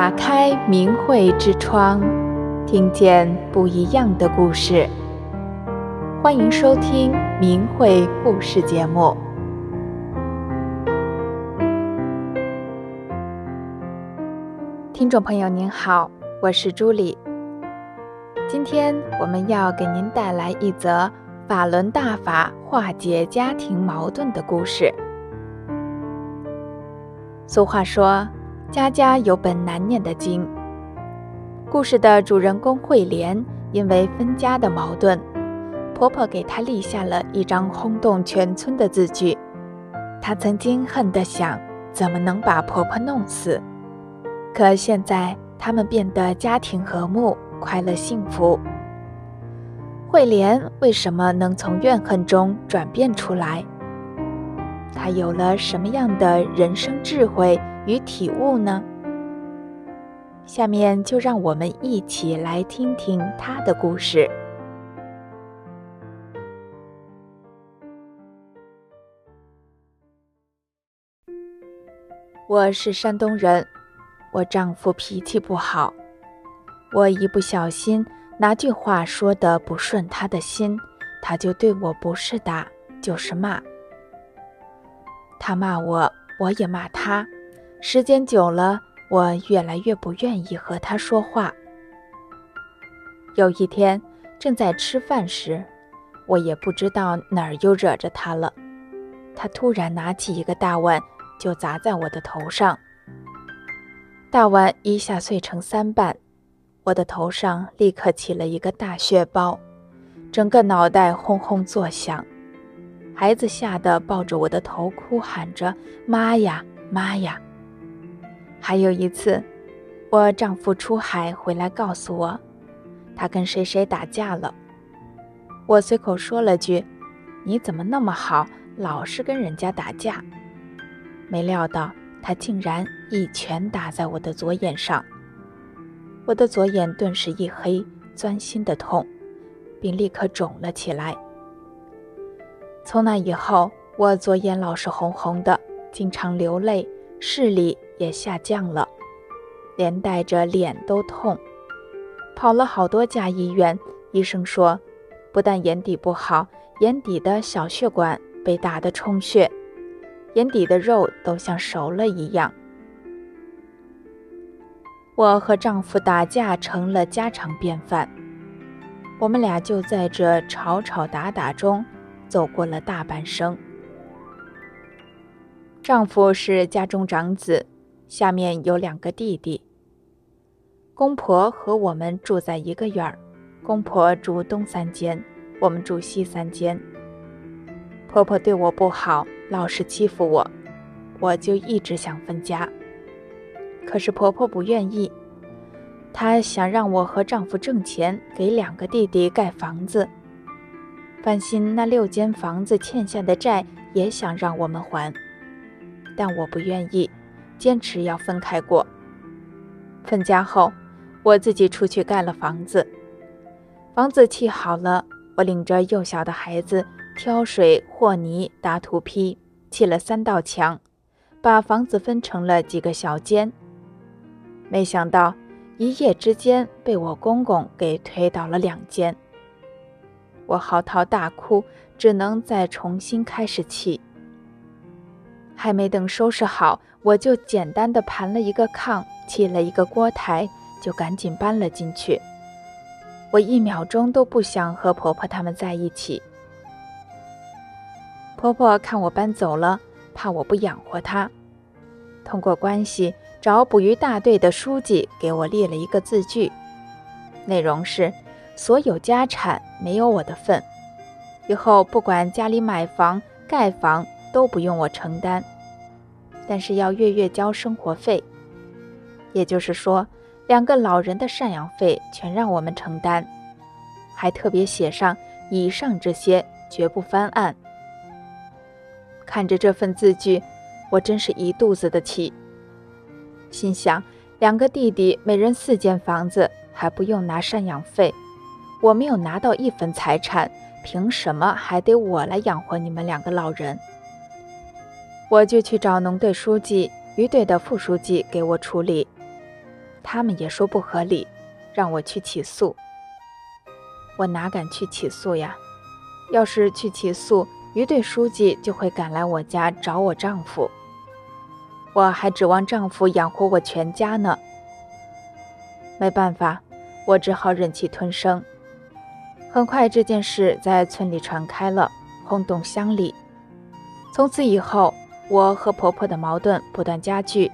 打开明慧之窗，听见不一样的故事。欢迎收听明慧故事节目。听众朋友您好，我是朱莉。今天我们要给您带来一则法轮大法化解家庭矛盾的故事。俗话说，家家有本难念的经。故事的主人公慧莲，因为分家的矛盾，婆婆给她立下了一张轰动全村的字据。她曾经恨得想，怎么能把婆婆弄死？可现在他们变得家庭和睦、快乐幸福。慧莲为什么能从怨恨中转变出来？他有了什么样的人生智慧与体悟呢？下面就让我们一起来听听他的故事。我是山东人，我丈夫脾气不好，我一不小心拿句话说的不顺他的心，他就对我不是打就是骂。他骂我，我也骂他。时间久了，我越来越不愿意和他说话。有一天，正在吃饭时，我也不知道哪儿又惹着他了。他突然拿起一个大碗，就砸在我的头上。大碗一下碎成三半，我的头上立刻起了一个大血包，整个脑袋轰轰作响。孩子吓得抱着我的头哭，喊着“妈呀，妈呀！”还有一次，我丈夫出海回来告诉我，他跟谁谁打架了。我随口说了句：“你怎么那么好，老是跟人家打架？”没料到他竟然一拳打在我的左眼上，我的左眼顿时一黑，钻心的痛，并立刻肿了起来。从那以后，我左眼老是红红的，经常流泪，视力也下降了，连带着脸都痛。跑了好多家医院，医生说，不但眼底不好，眼底的小血管被打得充血，眼底的肉都像熟了一样。我和丈夫打架成了家常便饭，我们俩就在这吵吵打打中。走过了大半生。丈夫是家中长子，下面有两个弟弟。公婆和我们住在一个院儿，公婆住东三间，我们住西三间。婆婆对我不好，老是欺负我，我就一直想分家。可是婆婆不愿意，她想让我和丈夫挣钱，给两个弟弟盖房子。翻新那六间房子欠下的债，也想让我们还，但我不愿意，坚持要分开过。分家后，我自己出去盖了房子。房子砌好了，我领着幼小的孩子挑水、和泥、打土坯，砌了三道墙，把房子分成了几个小间。没想到一夜之间被我公公给推倒了两间。我嚎啕大哭，只能再重新开始砌。还没等收拾好，我就简单的盘了一个炕，砌了一个锅台，就赶紧搬了进去。我一秒钟都不想和婆婆他们在一起。婆婆看我搬走了，怕我不养活她，通过关系找捕鱼大队的书记给我立了一个字据，内容是。所有家产没有我的份，以后不管家里买房盖房都不用我承担，但是要月月交生活费，也就是说，两个老人的赡养费全让我们承担，还特别写上以上这些绝不翻案。看着这份字据，我真是一肚子的气，心想两个弟弟每人四间房子，还不用拿赡养费。我没有拿到一分财产，凭什么还得我来养活你们两个老人？我就去找农队书记、渔队的副书记给我处理。他们也说不合理，让我去起诉。我哪敢去起诉呀？要是去起诉，于队书记就会赶来我家找我丈夫。我还指望丈夫养活我全家呢。没办法，我只好忍气吞声。很快，这件事在村里传开了，轰动乡里。从此以后，我和婆婆的矛盾不断加剧。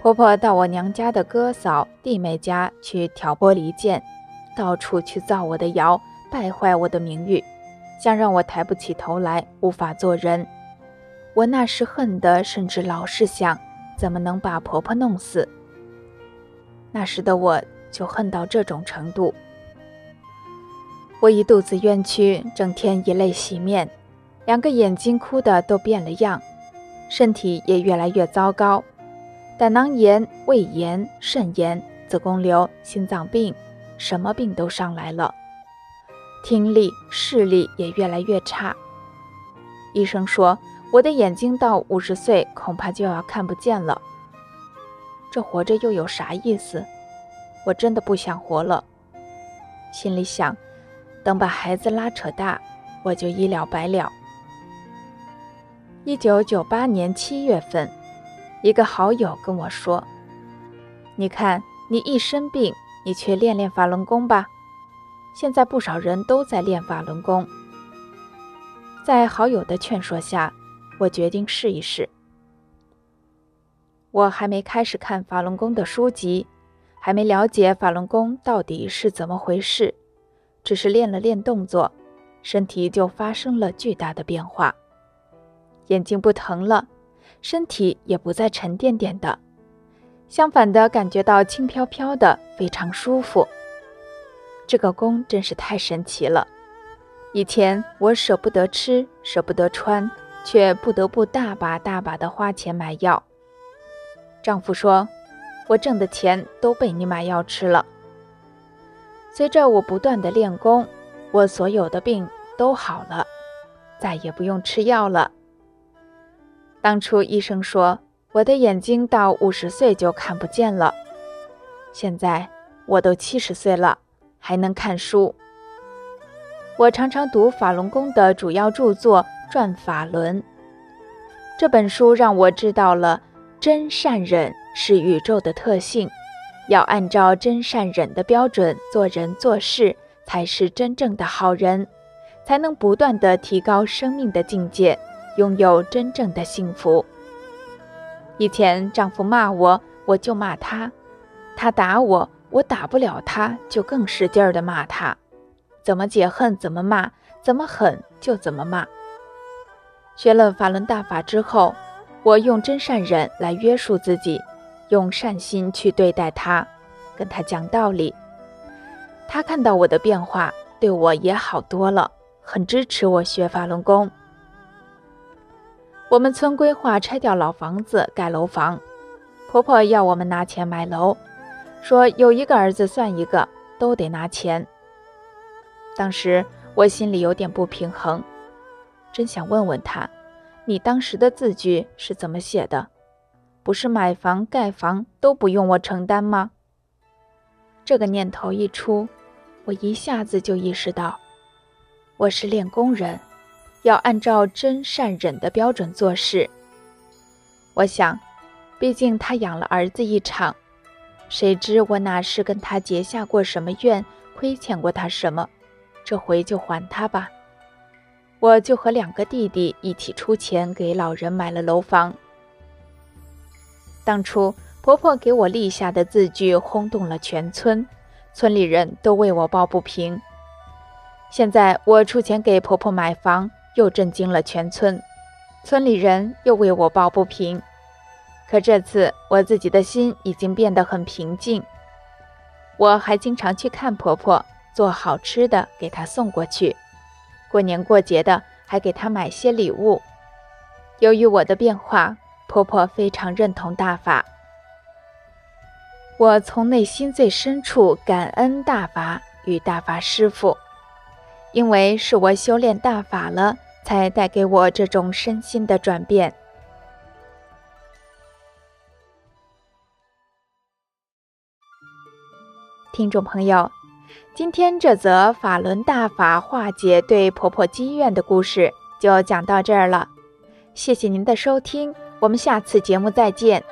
婆婆到我娘家的哥嫂、弟妹家去挑拨离间，到处去造我的谣，败坏我的名誉，想让我抬不起头来，无法做人。我那时恨得甚至老是想，怎么能把婆婆弄死。那时的我就恨到这种程度。我一肚子冤屈，整天以泪洗面，两个眼睛哭得都变了样，身体也越来越糟糕，胆囊炎、胃炎、肾炎、子宫瘤、心脏病，什么病都上来了。听力、视力也越来越差。医生说我的眼睛到五十岁恐怕就要看不见了。这活着又有啥意思？我真的不想活了。心里想。等把孩子拉扯大，我就一了百了。一九九八年七月份，一个好友跟我说：“你看，你一生病，你去练练法轮功吧。现在不少人都在练法轮功。”在好友的劝说下，我决定试一试。我还没开始看法轮功的书籍，还没了解法轮功到底是怎么回事。只是练了练动作，身体就发生了巨大的变化，眼睛不疼了，身体也不再沉甸甸的，相反的感觉到轻飘飘的，非常舒服。这个功真是太神奇了。以前我舍不得吃，舍不得穿，却不得不大把大把的花钱买药。丈夫说：“我挣的钱都被你买药吃了。”随着我不断的练功，我所有的病都好了，再也不用吃药了。当初医生说我的眼睛到五十岁就看不见了，现在我都七十岁了，还能看书。我常常读法轮功的主要著作《转法轮》，这本书让我知道了真善忍是宇宙的特性。要按照真善忍的标准做人做事，才是真正的好人，才能不断地提高生命的境界，拥有真正的幸福。以前丈夫骂我，我就骂他；他打我，我打不了他，就更使劲地骂他。怎么解恨怎么骂，怎么狠就怎么骂。学了法轮大法之后，我用真善忍来约束自己。用善心去对待他，跟他讲道理。他看到我的变化，对我也好多了，很支持我学法轮功。我们村规划拆掉老房子盖楼房，婆婆要我们拿钱买楼，说有一个儿子算一个，都得拿钱。当时我心里有点不平衡，真想问问他，你当时的字据是怎么写的？不是买房盖房都不用我承担吗？这个念头一出，我一下子就意识到，我是练功人，要按照真善忍的标准做事。我想，毕竟他养了儿子一场，谁知我哪是跟他结下过什么怨，亏欠过他什么，这回就还他吧。我就和两个弟弟一起出钱给老人买了楼房。当初婆婆给我立下的字据轰动了全村，村里人都为我抱不平。现在我出钱给婆婆买房，又震惊了全村，村里人又为我抱不平。可这次我自己的心已经变得很平静。我还经常去看婆婆，做好吃的给她送过去，过年过节的还给她买些礼物。由于我的变化。婆婆非常认同大法，我从内心最深处感恩大法与大法师父，因为是我修炼大法了，才带给我这种身心的转变。听众朋友，今天这则法轮大法化解对婆婆积怨的故事就讲到这儿了。谢谢您的收听，我们下次节目再见。